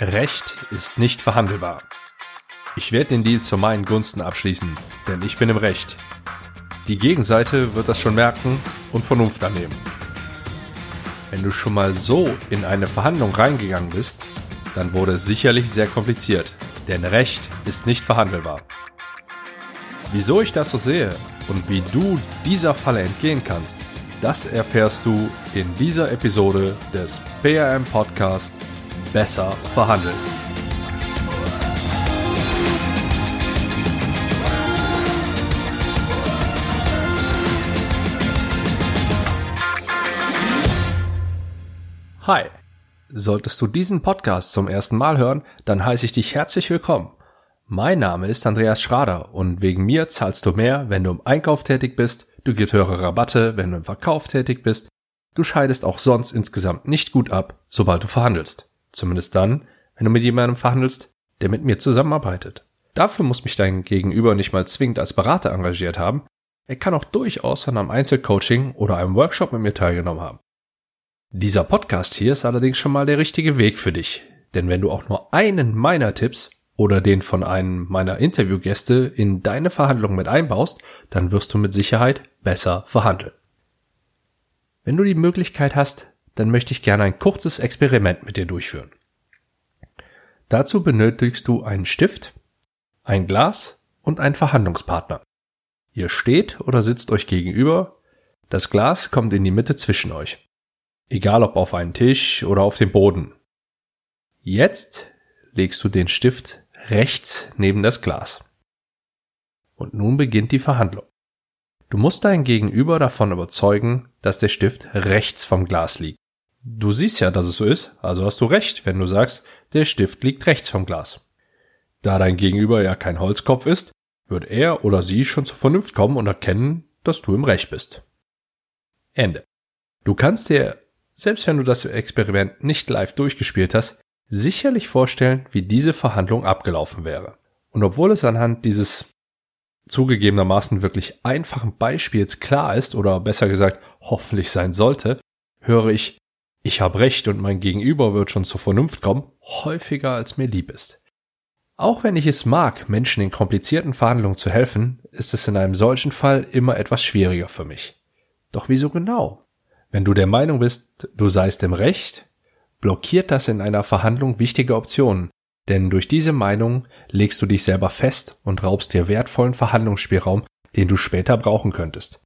Recht ist nicht verhandelbar. Ich werde den Deal zu meinen Gunsten abschließen, denn ich bin im Recht. Die Gegenseite wird das schon merken und Vernunft annehmen. Wenn du schon mal so in eine Verhandlung reingegangen bist, dann wurde es sicherlich sehr kompliziert, denn Recht ist nicht verhandelbar. Wieso ich das so sehe und wie du dieser Falle entgehen kannst, das erfährst du in dieser Episode des PRM Podcast Besser verhandeln. Hi. Solltest du diesen Podcast zum ersten Mal hören, dann heiße ich dich herzlich willkommen. Mein Name ist Andreas Schrader und wegen mir zahlst du mehr, wenn du im Einkauf tätig bist, du gibst höhere Rabatte, wenn du im Verkauf tätig bist, du scheidest auch sonst insgesamt nicht gut ab, sobald du verhandelst. Zumindest dann, wenn du mit jemandem verhandelst, der mit mir zusammenarbeitet. Dafür muss mich dein Gegenüber nicht mal zwingend als Berater engagiert haben, er kann auch durchaus an einem Einzelcoaching oder einem Workshop mit mir teilgenommen haben. Dieser Podcast hier ist allerdings schon mal der richtige Weg für dich, denn wenn du auch nur einen meiner Tipps oder den von einem meiner Interviewgäste in deine Verhandlung mit einbaust, dann wirst du mit Sicherheit besser verhandeln. Wenn du die Möglichkeit hast, dann möchte ich gerne ein kurzes Experiment mit dir durchführen. Dazu benötigst du einen Stift, ein Glas und einen Verhandlungspartner. Ihr steht oder sitzt euch gegenüber, das Glas kommt in die Mitte zwischen euch egal ob auf einen Tisch oder auf den Boden. Jetzt legst du den Stift rechts neben das Glas. Und nun beginnt die Verhandlung. Du musst dein Gegenüber davon überzeugen, dass der Stift rechts vom Glas liegt. Du siehst ja, dass es so ist, also hast du recht, wenn du sagst, der Stift liegt rechts vom Glas. Da dein Gegenüber ja kein Holzkopf ist, wird er oder sie schon zur Vernunft kommen und erkennen, dass du im Recht bist. Ende. Du kannst dir selbst wenn du das Experiment nicht live durchgespielt hast, sicherlich vorstellen, wie diese Verhandlung abgelaufen wäre. Und obwohl es anhand dieses zugegebenermaßen wirklich einfachen Beispiels klar ist, oder besser gesagt hoffentlich sein sollte, höre ich, ich habe recht und mein Gegenüber wird schon zur Vernunft kommen, häufiger als mir lieb ist. Auch wenn ich es mag, Menschen in komplizierten Verhandlungen zu helfen, ist es in einem solchen Fall immer etwas schwieriger für mich. Doch wieso genau? Wenn du der Meinung bist, du seist im Recht, blockiert das in einer Verhandlung wichtige Optionen, denn durch diese Meinung legst du dich selber fest und raubst dir wertvollen Verhandlungsspielraum, den du später brauchen könntest.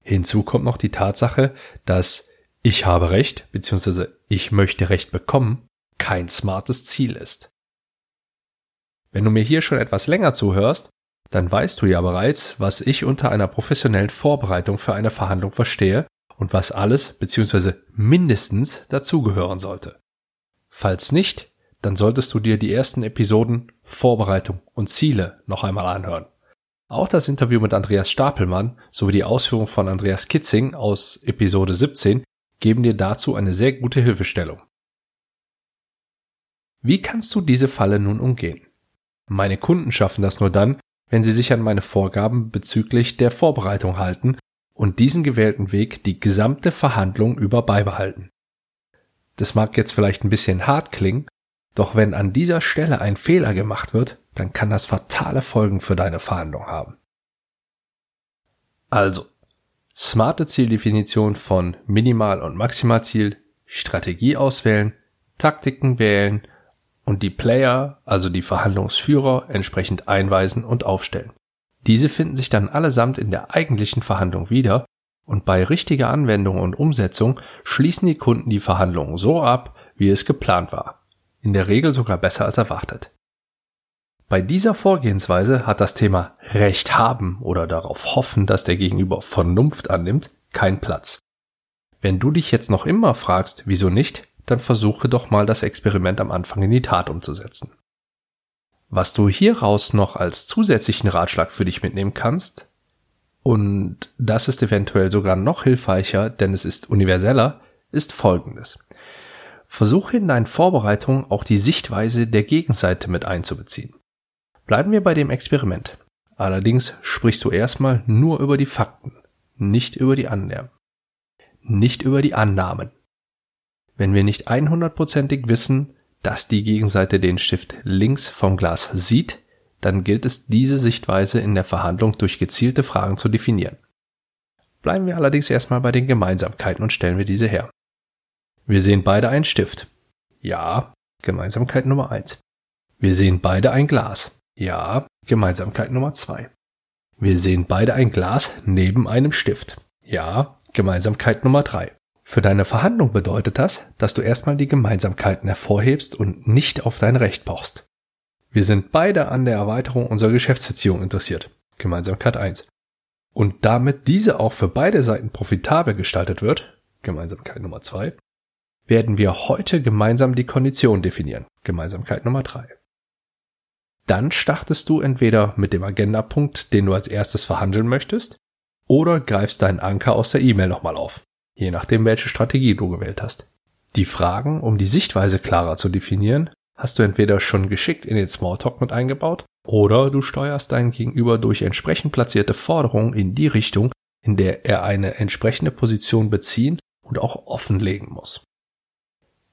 Hinzu kommt noch die Tatsache, dass ich habe Recht bzw. ich möchte Recht bekommen kein smartes Ziel ist. Wenn du mir hier schon etwas länger zuhörst, dann weißt du ja bereits, was ich unter einer professionellen Vorbereitung für eine Verhandlung verstehe und was alles bzw. mindestens dazugehören sollte. Falls nicht, dann solltest du dir die ersten Episoden Vorbereitung und Ziele noch einmal anhören. Auch das Interview mit Andreas Stapelmann sowie die Ausführung von Andreas Kitzing aus Episode 17 geben dir dazu eine sehr gute Hilfestellung. Wie kannst du diese Falle nun umgehen? Meine Kunden schaffen das nur dann, wenn sie sich an meine Vorgaben bezüglich der Vorbereitung halten und diesen gewählten Weg die gesamte Verhandlung über beibehalten. Das mag jetzt vielleicht ein bisschen hart klingen, doch wenn an dieser Stelle ein Fehler gemacht wird, dann kann das fatale Folgen für deine Verhandlung haben. Also, smarte Zieldefinition von Minimal- und Maximalziel, Strategie auswählen, Taktiken wählen und die Player, also die Verhandlungsführer, entsprechend einweisen und aufstellen. Diese finden sich dann allesamt in der eigentlichen Verhandlung wieder und bei richtiger Anwendung und Umsetzung schließen die Kunden die Verhandlungen so ab, wie es geplant war. In der Regel sogar besser als erwartet. Bei dieser Vorgehensweise hat das Thema Recht haben oder darauf hoffen, dass der Gegenüber Vernunft annimmt, keinen Platz. Wenn du dich jetzt noch immer fragst, wieso nicht, dann versuche doch mal das Experiment am Anfang in die Tat umzusetzen. Was du hieraus noch als zusätzlichen Ratschlag für dich mitnehmen kannst, und das ist eventuell sogar noch hilfreicher, denn es ist universeller, ist folgendes. Versuche in deinen Vorbereitungen auch die Sichtweise der Gegenseite mit einzubeziehen. Bleiben wir bei dem Experiment. Allerdings sprichst du erstmal nur über die Fakten, nicht über die Annahmen. Nicht über die Annahmen. Wenn wir nicht 100%ig wissen, dass die Gegenseite den Stift links vom Glas sieht, dann gilt es, diese Sichtweise in der Verhandlung durch gezielte Fragen zu definieren. Bleiben wir allerdings erstmal bei den Gemeinsamkeiten und stellen wir diese her. Wir sehen beide einen Stift. Ja, Gemeinsamkeit Nummer eins. Wir sehen beide ein Glas. Ja, Gemeinsamkeit Nummer zwei. Wir sehen beide ein Glas neben einem Stift. Ja, Gemeinsamkeit Nummer drei. Für deine Verhandlung bedeutet das, dass du erstmal die Gemeinsamkeiten hervorhebst und nicht auf dein Recht pochst. Wir sind beide an der Erweiterung unserer Geschäftsbeziehung interessiert. Gemeinsamkeit 1 und damit diese auch für beide Seiten profitabel gestaltet wird, Gemeinsamkeit Nummer zwei, werden wir heute gemeinsam die Kondition definieren, Gemeinsamkeit Nummer drei. Dann startest du entweder mit dem Agendapunkt, den du als erstes verhandeln möchtest, oder greifst deinen Anker aus der E-Mail nochmal auf, je nachdem welche Strategie du gewählt hast. Die Fragen, um die Sichtweise klarer zu definieren, hast du entweder schon geschickt in den Smalltalk mit eingebaut oder du steuerst deinen Gegenüber durch entsprechend platzierte Forderungen in die Richtung, in der er eine entsprechende Position beziehen und auch offenlegen muss.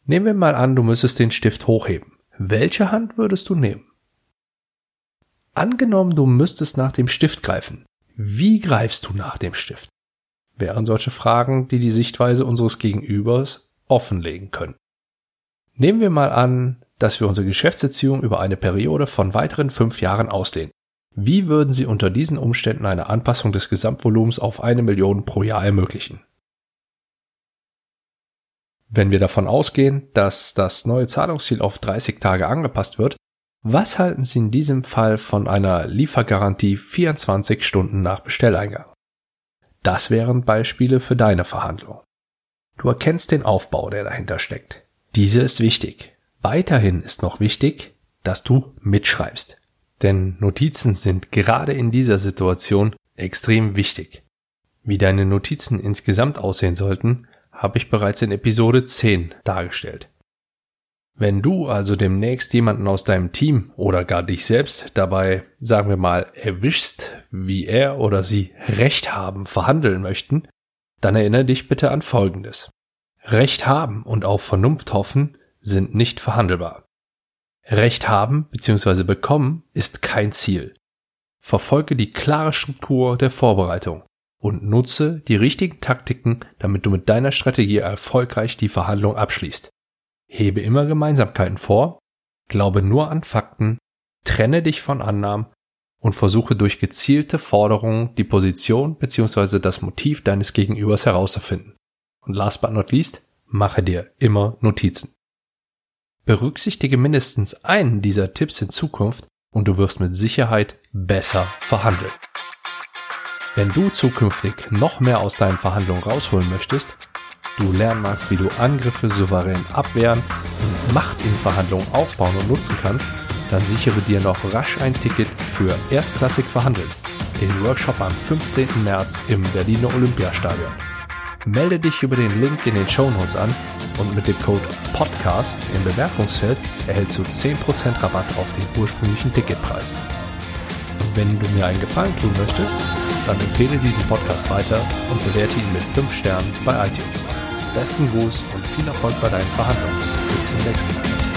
Nehmen wir mal an, du müsstest den Stift hochheben. Welche Hand würdest du nehmen? Angenommen, du müsstest nach dem Stift greifen. Wie greifst du nach dem Stift? Wären solche Fragen, die die Sichtweise unseres Gegenübers offenlegen können. Nehmen wir mal an, dass wir unsere Geschäftsbeziehung über eine Periode von weiteren fünf Jahren ausdehnen. Wie würden Sie unter diesen Umständen eine Anpassung des Gesamtvolumens auf eine Million pro Jahr ermöglichen? Wenn wir davon ausgehen, dass das neue Zahlungsziel auf 30 Tage angepasst wird, was halten Sie in diesem Fall von einer Liefergarantie 24 Stunden nach Bestelleingang? Das wären Beispiele für deine Verhandlung. Du erkennst den Aufbau, der dahinter steckt. Diese ist wichtig. Weiterhin ist noch wichtig, dass du mitschreibst. Denn Notizen sind gerade in dieser Situation extrem wichtig. Wie deine Notizen insgesamt aussehen sollten, habe ich bereits in Episode 10 dargestellt. Wenn du also demnächst jemanden aus deinem Team oder gar dich selbst dabei, sagen wir mal, erwischst, wie er oder sie Recht haben verhandeln möchten, dann erinnere dich bitte an Folgendes. Recht haben und auf Vernunft hoffen sind nicht verhandelbar. Recht haben bzw. bekommen ist kein Ziel. Verfolge die klare Struktur der Vorbereitung und nutze die richtigen Taktiken, damit du mit deiner Strategie erfolgreich die Verhandlung abschließt. Hebe immer Gemeinsamkeiten vor, glaube nur an Fakten, trenne dich von Annahmen und versuche durch gezielte Forderungen die Position bzw. das Motiv deines Gegenübers herauszufinden. Und last but not least, mache dir immer Notizen. Berücksichtige mindestens einen dieser Tipps in Zukunft und du wirst mit Sicherheit besser verhandeln. Wenn du zukünftig noch mehr aus deinen Verhandlungen rausholen möchtest, du lernen magst, wie du Angriffe souverän abwehren und Macht in Verhandlungen aufbauen und nutzen kannst, dann sichere dir noch rasch ein Ticket für Erstklassik verhandeln, den Workshop am 15. März im Berliner Olympiastadion. Melde dich über den Link in den Show Notes an und mit dem Code PODCAST im Bemerkungsfeld erhältst du 10% Rabatt auf den ursprünglichen Ticketpreis. Und wenn du mir einen Gefallen tun möchtest, dann empfehle diesen Podcast weiter und bewerte ihn mit 5 Sternen bei iTunes. Besten Gruß und viel Erfolg bei deinen Verhandlungen. Bis zum nächsten Mal.